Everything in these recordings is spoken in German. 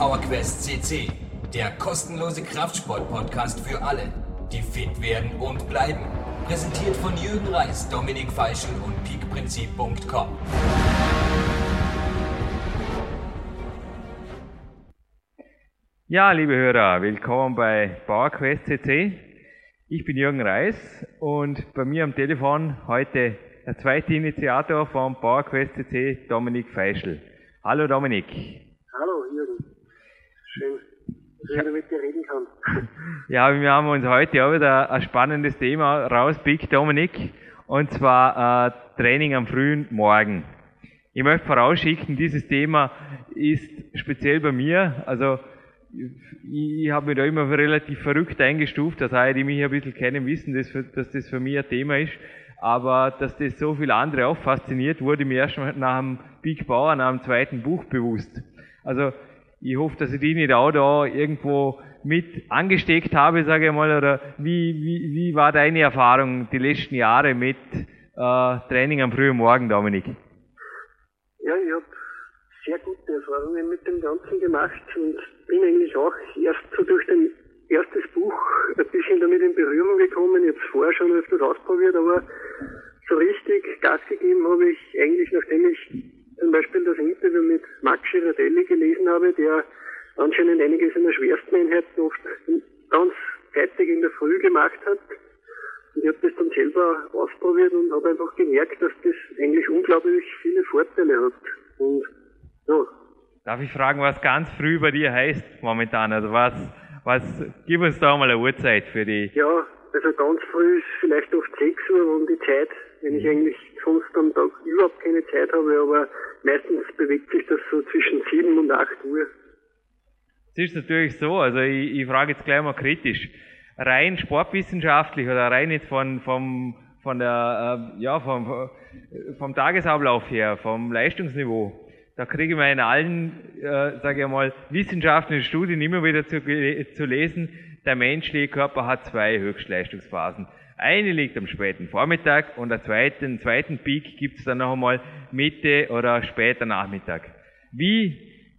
PowerQuest CC, der kostenlose Kraftsport-Podcast für alle, die fit werden und bleiben. Präsentiert von Jürgen Reis, Dominik Feischl und peakprinzip.com. Ja, liebe Hörer, willkommen bei PowerQuest CC. Ich bin Jürgen Reis und bei mir am Telefon heute der zweite Initiator vom PowerQuest CC, Dominik Feischl. Hallo Dominik. Schön, dass ich wieder mit dir reden kann. Ja, wir haben uns heute auch wieder ein spannendes Thema rauspickt, Dominik, und zwar äh, Training am frühen Morgen. Ich möchte vorausschicken, dieses Thema ist speziell bei mir, also ich, ich habe mich da immer relativ verrückt eingestuft, das heißt, die mich ein bisschen kennen, wissen, dass, dass das für mich ein Thema ist, aber dass das so viele andere auch fasziniert, wurde mir erst nach dem Big Bauer, nach dem zweiten Buch bewusst. Also ich hoffe, dass ich die nicht auch da irgendwo mit angesteckt habe, sage ich mal, oder wie, wie, wie war deine Erfahrung die letzten Jahre mit äh, Training am frühen Morgen, Dominik? Ja, ich habe sehr gute Erfahrungen mit dem Ganzen gemacht und bin eigentlich auch erst so durch dein erstes Buch ein bisschen damit in Berührung gekommen. Ich habe es vorher schon öfters ausprobiert, aber so richtig Gas gegeben habe ich eigentlich, nachdem ich zum Beispiel das Interview mit Max Girardelli gelesen habe, der anscheinend einige seiner schwersten Einheiten oft ganz zeitig in der Früh gemacht hat. Und ich habe das dann selber ausprobiert und habe einfach gemerkt, dass das eigentlich unglaublich viele Vorteile hat. Und ja. Darf ich fragen, was ganz früh bei dir heißt momentan? Also was, was, gib uns da mal eine Uhrzeit für die. Ja, also ganz früh ist vielleicht oft 6 Uhr um die Zeit, wenn ich mhm. eigentlich sonst am Tag überhaupt keine Zeit habe, aber meistens bewegt sich das so zwischen 7 und 8 Uhr. Es ist natürlich so, also ich, ich frage jetzt gleich mal kritisch. Rein sportwissenschaftlich oder rein jetzt von, vom, von der, äh, ja, vom, vom Tagesablauf her, vom Leistungsniveau, da kriege ich mir in allen, äh, sage ich mal, wissenschaftlichen Studien immer wieder zu, zu lesen, der menschliche Körper hat zwei Höchstleistungsphasen. Eine liegt am späten Vormittag und der zweiten, zweiten Peak gibt es dann noch einmal Mitte oder später Nachmittag. Wie,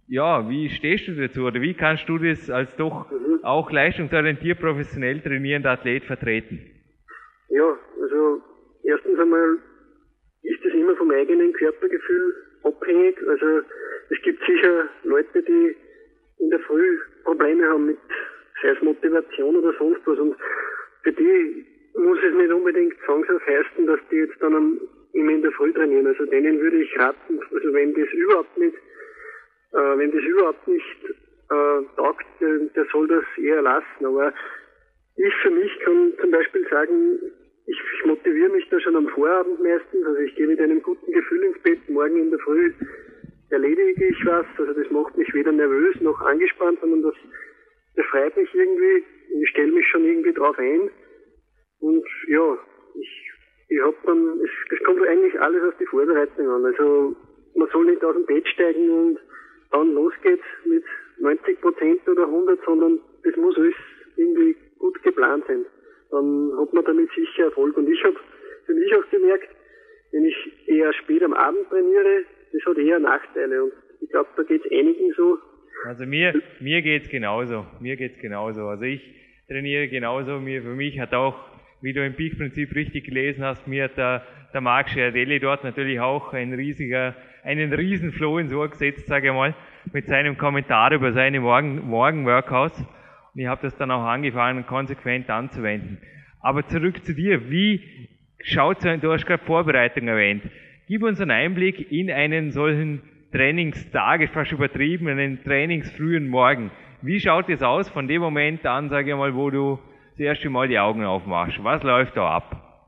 ja, wie stehst du dazu oder wie kannst du das als doch auch leistungsorientiert professionell trainierender Athlet vertreten? Ja, also erstens einmal ist es immer vom eigenen Körpergefühl abhängig. Also es gibt sicher Leute, die in der Früh Probleme haben mit sei es Motivation oder sonst was. Und für die muss es nicht unbedingt zwangshaft dass die jetzt dann am, immer in der Früh trainieren. Also denen würde ich raten, also wenn das überhaupt nicht, äh, wenn das überhaupt nicht äh, taugt, der, der soll das eher lassen. Aber ich für mich kann zum Beispiel sagen, ich, ich motiviere mich da schon am Vorabend meistens, also ich gehe mit einem guten Gefühl ins Bett, morgen in der Früh erledige ich was, also das macht mich weder nervös noch angespannt, sondern das befreit mich irgendwie, ich stelle mich schon irgendwie drauf ein und ja, ich, ich hab dann, es, das kommt eigentlich alles auf die Vorbereitung an, also man soll nicht aus dem Bett steigen und dann los geht's mit 90 Prozent oder 100, sondern das muss alles irgendwie gut geplant sein dann hat man damit sicher Erfolg. Und ich habe für mich auch gemerkt, wenn ich eher spät am Abend trainiere, das hat eher Nachteile. Und ich glaube, da geht es einigen so. Also mir, mir geht's genauso. Mir geht's genauso. Also ich trainiere genauso. Mir, für mich hat auch, wie du im Peak-Prinzip richtig gelesen hast, mir hat der, der Marc Schiardelli dort natürlich auch ein riesiger, einen riesen Flow ins Ohr gesetzt, sage ich mal, mit seinem Kommentar über seine Morgen, Morgen-Workouts. Und ich habe das dann auch angefangen, konsequent anzuwenden. Aber zurück zu dir. Wie schaut so, du hast gerade Vorbereitung erwähnt. Gib uns einen Einblick in einen solchen Trainingstag, ist fast übertrieben, einen trainingsfrühen Morgen. Wie schaut es aus von dem Moment an, sage ich mal, wo du das erste Mal die Augen aufmachst? Was läuft da ab?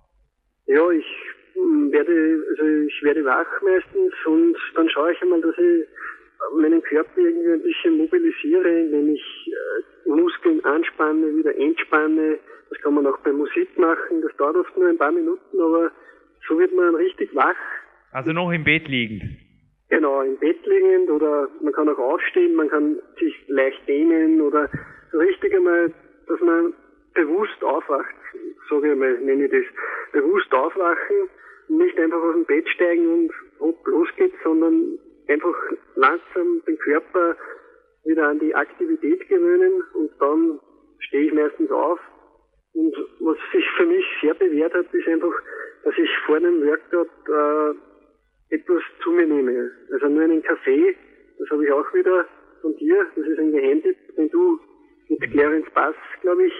Ja, ich hm, werde, also ich werde wach meistens und dann schaue ich einmal, dass ich meinen Körper irgendwie ein bisschen mobilisiere, indem ich äh, Muskeln anspanne, wieder entspanne. Das kann man auch bei Musik machen. Das dauert oft nur ein paar Minuten, aber so wird man richtig wach. Also noch im Bett liegend? Genau, im Bett liegend oder man kann auch aufstehen, man kann sich leicht dehnen oder so richtig einmal, dass man bewusst aufwacht, sage ich mal, nenne ich das, bewusst aufwachen, nicht einfach aus dem Bett steigen und hopp, los geht's, sondern einfach langsam den Körper wieder an die Aktivität gewöhnen und dann stehe ich meistens auf. Und was sich für mich sehr bewährt hat, ist einfach, dass ich vor einem Workout äh, etwas zu mir nehme. Also nur einen Kaffee, das habe ich auch wieder von dir, das ist ein Geheimtipp, den du mit Clarence Bass, glaube ich,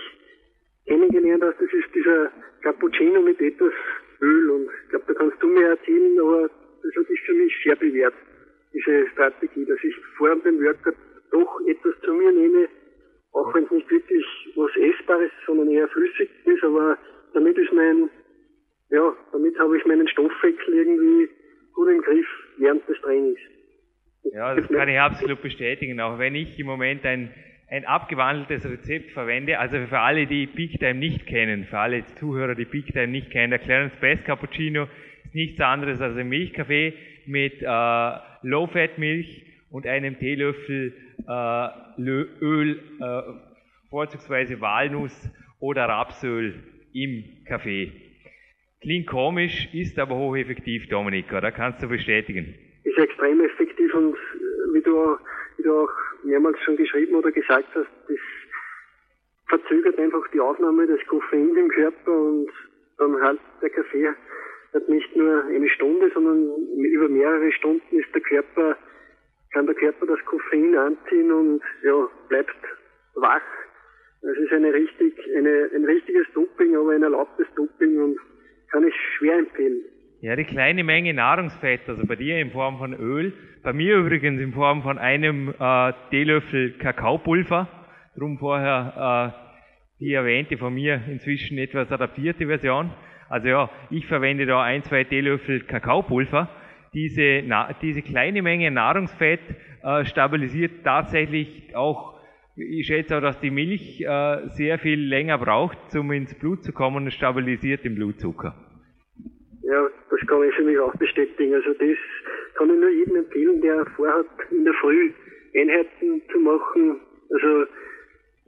kennengelernt hast. Das ist dieser Cappuccino mit etwas Öl und ich glaube, da kannst du mir erzählen, aber das hat sich für mich sehr bewährt, diese Strategie, dass ich vor dem Workout doch etwas zu mir nehme, auch wenn es nicht wirklich was Essbares, sondern eher flüssig ist, aber damit ist mein, ja, damit habe ich meinen Stoffwechsel irgendwie gut im Griff während des Trainings. Ja, das kann ich absolut bestätigen. Auch wenn ich im Moment ein, ein abgewandeltes Rezept verwende, also für alle, die Peak Time nicht kennen, für alle Zuhörer, die Peak Time nicht kennen, der Clarence Best Cappuccino ist nichts anderes als ein Milchkaffee mit äh, Low-Fat-Milch und einem Teelöffel äh, Öl, äh, vorzugsweise Walnuss oder Rapsöl im Kaffee. Klingt komisch, ist aber hocheffektiv, Dominik, oder? Kannst du bestätigen? Ist extrem effektiv und wie du, wie du auch mehrmals schon geschrieben oder gesagt hast, das verzögert einfach die Aufnahme des Koffeins im Körper und dann halt der Kaffee hat nicht nur eine Stunde, sondern über mehrere Stunden ist der Körper kann der Körper das Koffein anziehen und ja, bleibt wach. Es ist eine richtig, eine, ein richtiges Doping, aber ein erlaubtes Doping und kann ich schwer empfehlen. Ja, die kleine Menge Nahrungsfett, also bei dir in Form von Öl, bei mir übrigens in Form von einem äh, Teelöffel Kakaopulver, drum vorher äh, die erwähnte von mir inzwischen etwas adaptierte Version. Also ja, ich verwende da ein, zwei Teelöffel Kakaopulver diese, diese kleine Menge Nahrungsfett äh, stabilisiert tatsächlich auch, ich schätze auch, dass die Milch äh, sehr viel länger braucht, um ins Blut zu kommen und stabilisiert den Blutzucker. Ja, das kann ich für mich auch bestätigen. Also das kann ich nur jedem empfehlen, der vorhat, in der Früh Einheiten zu machen. Also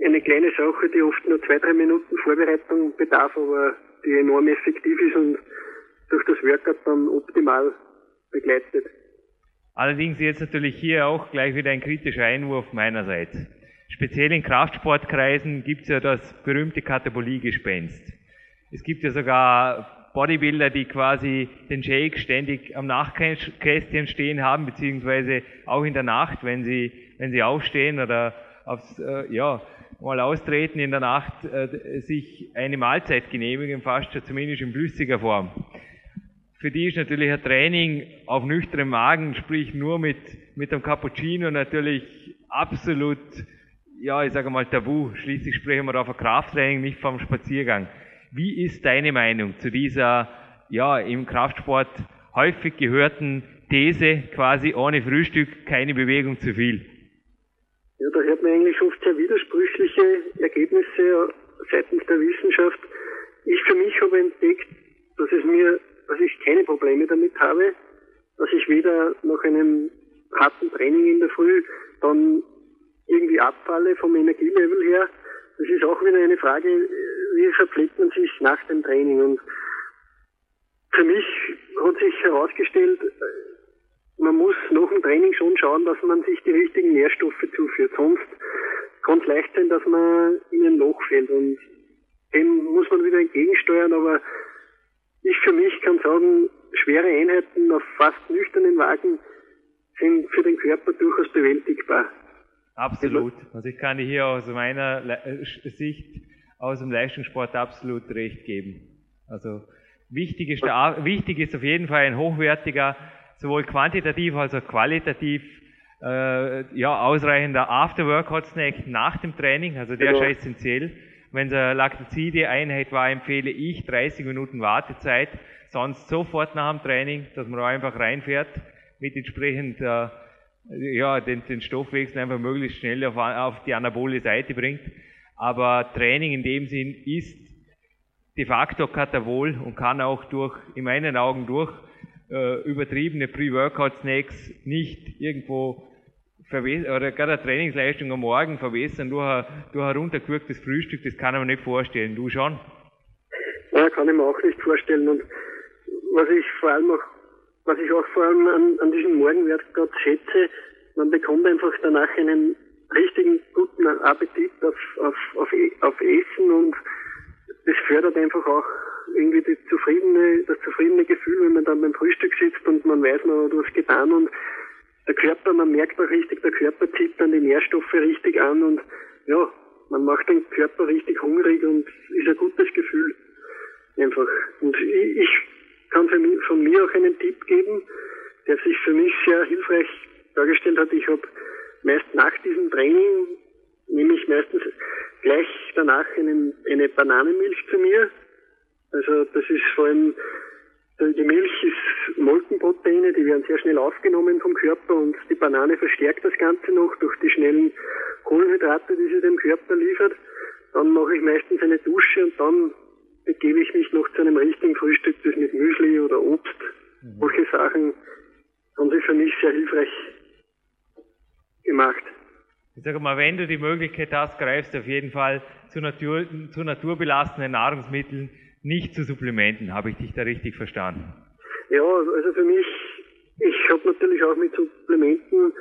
eine kleine Sache, die oft nur zwei, drei Minuten Vorbereitung bedarf, aber die enorm effektiv ist und durch das Workout dann optimal begleitet. Allerdings jetzt natürlich hier auch gleich wieder ein kritischer Einwurf meinerseits. Speziell in Kraftsportkreisen gibt es ja das berühmte Kataboliegespenst. Es gibt ja sogar Bodybuilder, die quasi den Shake ständig am Nachtkästchen stehen haben, beziehungsweise auch in der Nacht, wenn sie, wenn sie aufstehen oder aufs, äh, ja, mal austreten in der Nacht, äh, sich eine Mahlzeit genehmigen, fast schon zumindest in flüssiger Form für die ist natürlich ein Training auf nüchternem Magen, sprich nur mit, mit einem Cappuccino natürlich absolut, ja, ich sage mal tabu. Schließlich sprechen wir auf ein Krafttraining, nicht vom Spaziergang. Wie ist deine Meinung zu dieser, ja, im Kraftsport häufig gehörten These, quasi ohne Frühstück keine Bewegung zu viel? Ja, da hört man eigentlich oft sehr widersprüchliche Ergebnisse seitens der Wissenschaft. Ich für mich habe entdeckt, dass es mir dass ich keine Probleme damit habe, dass ich weder nach einem harten Training in der Früh dann irgendwie abfalle vom Energielevel her. Das ist auch wieder eine Frage, wie verpflegt man sich nach dem Training. Und für mich hat sich herausgestellt, man muss nach dem Training schon schauen, dass man sich die richtigen Nährstoffe zuführt. Sonst kann es leicht sein, dass man in ein Loch fällt. Und dem muss man wieder entgegensteuern, aber ich für mich kann sagen, schwere Einheiten auf fast nüchternen Wagen sind für den Körper durchaus bewältigbar. Absolut. Also ich kann hier aus meiner äh, Sicht aus dem Leistungssport absolut recht geben. Also wichtig ist, der, wichtig ist auf jeden Fall ein hochwertiger, sowohl quantitativ als auch qualitativ äh, ja, ausreichender After-Workout-Snack nach dem Training. Also der genau. ist essentiell. Wenn es eine Laktozide-Einheit war, empfehle ich 30 Minuten Wartezeit, sonst sofort nach dem Training, dass man einfach reinfährt, mit entsprechend äh, ja, den, den Stoffwechsel einfach möglichst schnell auf, auf die anabole Seite bringt. Aber Training in dem Sinn ist de facto katabol und kann auch durch, in meinen Augen durch äh, übertriebene Pre-Workout-Snacks nicht irgendwo oder gerade eine Trainingsleistung am Morgen verwässern durch ein, durch ein runtergewürgtes Frühstück, das kann man nicht vorstellen. Du schon? Ja, kann ich mir auch nicht vorstellen. Und was ich vor allem auch, was ich auch vor allem an, an diesem gerade schätze, man bekommt einfach danach einen richtigen guten Appetit auf, auf, auf, e, auf Essen und das fördert einfach auch irgendwie die zufriedene, das zufriedene Gefühl, wenn man dann beim Frühstück sitzt und man weiß, man hat was getan und der Körper, man merkt auch richtig, der Körper zieht dann die Nährstoffe richtig an und ja, man macht den Körper richtig hungrig und ist ein gutes Gefühl. Einfach. Und ich, ich kann für mich, von mir auch einen Tipp geben, der sich für mich sehr hilfreich dargestellt hat. Ich habe meist nach diesem Training, nehme ich meistens gleich danach einen, eine Bananenmilch zu mir. Also das ist vor allem, die Milch ist Molkenproteine, die werden sehr schnell aufgenommen vom Körper und die Banane verstärkt das Ganze noch durch die schnellen Kohlenhydrate, die sie dem Körper liefert. Dann mache ich meistens eine Dusche und dann begebe ich mich noch zu einem richtigen Frühstück, das mit Müsli oder Obst. Mhm. Solche Sachen haben sich für mich sehr hilfreich gemacht. Ich sage mal, wenn du die Möglichkeit hast, greifst du auf jeden Fall zu, Natur, zu naturbelastenden Nahrungsmitteln, nicht zu Supplementen. Habe ich dich da richtig verstanden? Ja, also für mich, ich habe natürlich auch mit Supplementen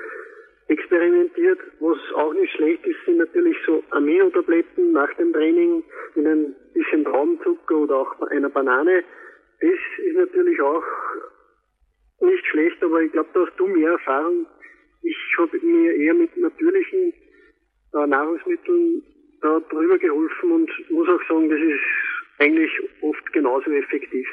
experimentiert. Was auch nicht schlecht ist, sind natürlich so Aminotabletten nach dem Training in ein bisschen Traubenzucker oder auch einer Banane. Das ist natürlich auch nicht schlecht, aber ich glaube, da hast du mehr Erfahrung. Ich habe mir eher mit natürlichen äh, Nahrungsmitteln da drüber geholfen und muss auch sagen, das ist eigentlich oft genauso effektiv.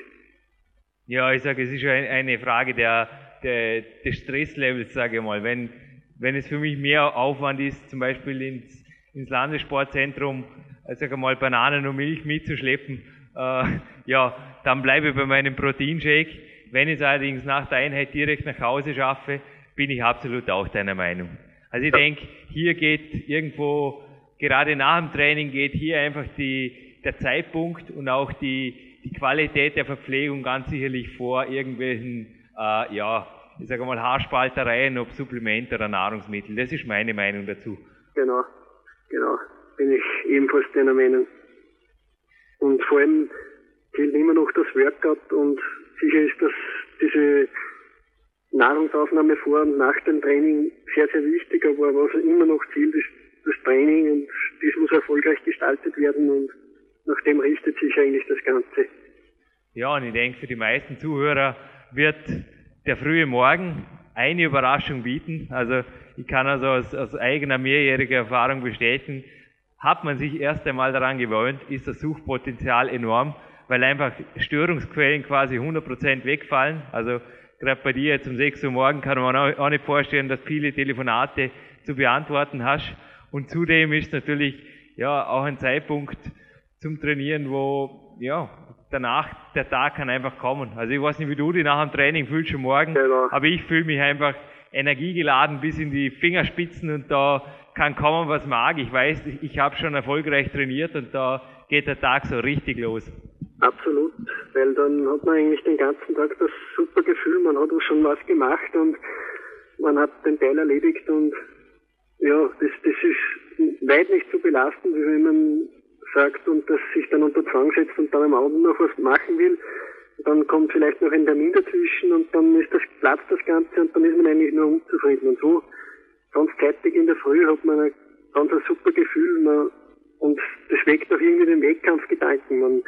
Ja, ich sage, es ist eine, eine Frage der, der, des Stresslevels, sage ich mal. Wenn, wenn es für mich mehr Aufwand ist, zum Beispiel ins, ins Landessportzentrum, äh, sage mal, Bananen und Milch mitzuschleppen, äh, ja, dann bleibe ich bei meinem Proteinshake. Wenn ich es allerdings nach der Einheit direkt nach Hause schaffe, bin ich absolut auch deiner Meinung. Also ich denke, hier geht irgendwo, gerade nach dem Training geht hier einfach die, der Zeitpunkt und auch die, die Qualität der Verpflegung ganz sicherlich vor irgendwelchen, äh, ja, ich sage mal, Haarspaltereien, ob Supplement oder Nahrungsmittel. Das ist meine Meinung dazu. Genau, genau. Bin ich ebenfalls deiner Meinung. Und vor allem gilt immer noch das Workout und sicher ist das diese Nahrungsaufnahme vor und nach dem Training sehr, sehr wichtig, aber was immer noch zählt, ist das Training und das muss erfolgreich gestaltet werden und nach dem richtet sich eigentlich das Ganze. Ja, und ich denke, für die meisten Zuhörer wird der frühe Morgen eine Überraschung bieten. Also ich kann also aus, aus eigener mehrjähriger Erfahrung bestätigen, hat man sich erst einmal daran gewöhnt, ist das Suchpotenzial enorm, weil einfach Störungsquellen quasi 100% wegfallen. Also gerade bei dir jetzt um 6 Uhr morgen kann man auch nicht vorstellen, dass viele Telefonate zu beantworten hast. Und zudem ist natürlich ja auch ein Zeitpunkt zum Trainieren, wo ja danach, der Tag kann einfach kommen. Also ich weiß nicht, wie du dich nach dem Training fühlst schon morgen, genau. aber ich fühle mich einfach energiegeladen bis in die Fingerspitzen und da kann kommen, was mag. Ich weiß, ich habe schon erfolgreich trainiert und da geht der Tag so richtig los. Absolut, weil dann hat man eigentlich den ganzen Tag das super Gefühl, man hat schon was gemacht und man hat den Teil erledigt und ja, das, das ist weit nicht so belastend, wie wenn man sagt und das sich dann unter Zwang setzt und dann am Abend noch was machen will. Dann kommt vielleicht noch ein Termin dazwischen und dann ist das, platzt das Ganze und dann ist man eigentlich nur unzufrieden. Und so ganz zeitig in der Früh hat man ein ganz ein super Gefühl man, und das weckt auch irgendwie den Wettkampfgedanken. Man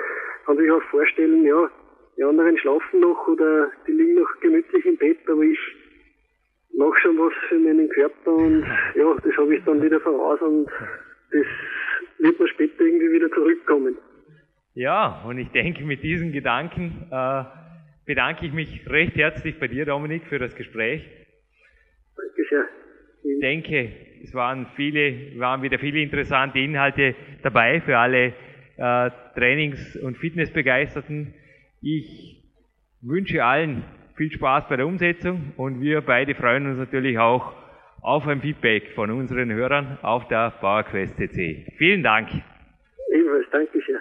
kann sich auch vorstellen, ja, die anderen schlafen noch oder die liegen noch gemütlich im Bett, aber ich mache schon was für meinen Körper und ja, das habe ich dann wieder voraus und das wird man später irgendwie wieder zurückkommen. Ja, und ich denke, mit diesen Gedanken äh, bedanke ich mich recht herzlich bei dir, Dominik, für das Gespräch. Danke sehr. Denke, es waren viele, waren wieder viele interessante Inhalte dabei für alle äh, Trainings- und Fitnessbegeisterten. Ich wünsche allen viel Spaß bei der Umsetzung und wir beide freuen uns natürlich auch auf ein Feedback von unseren Hörern auf der PowerQuest CC. Vielen Dank. Ebenfalls, danke sehr.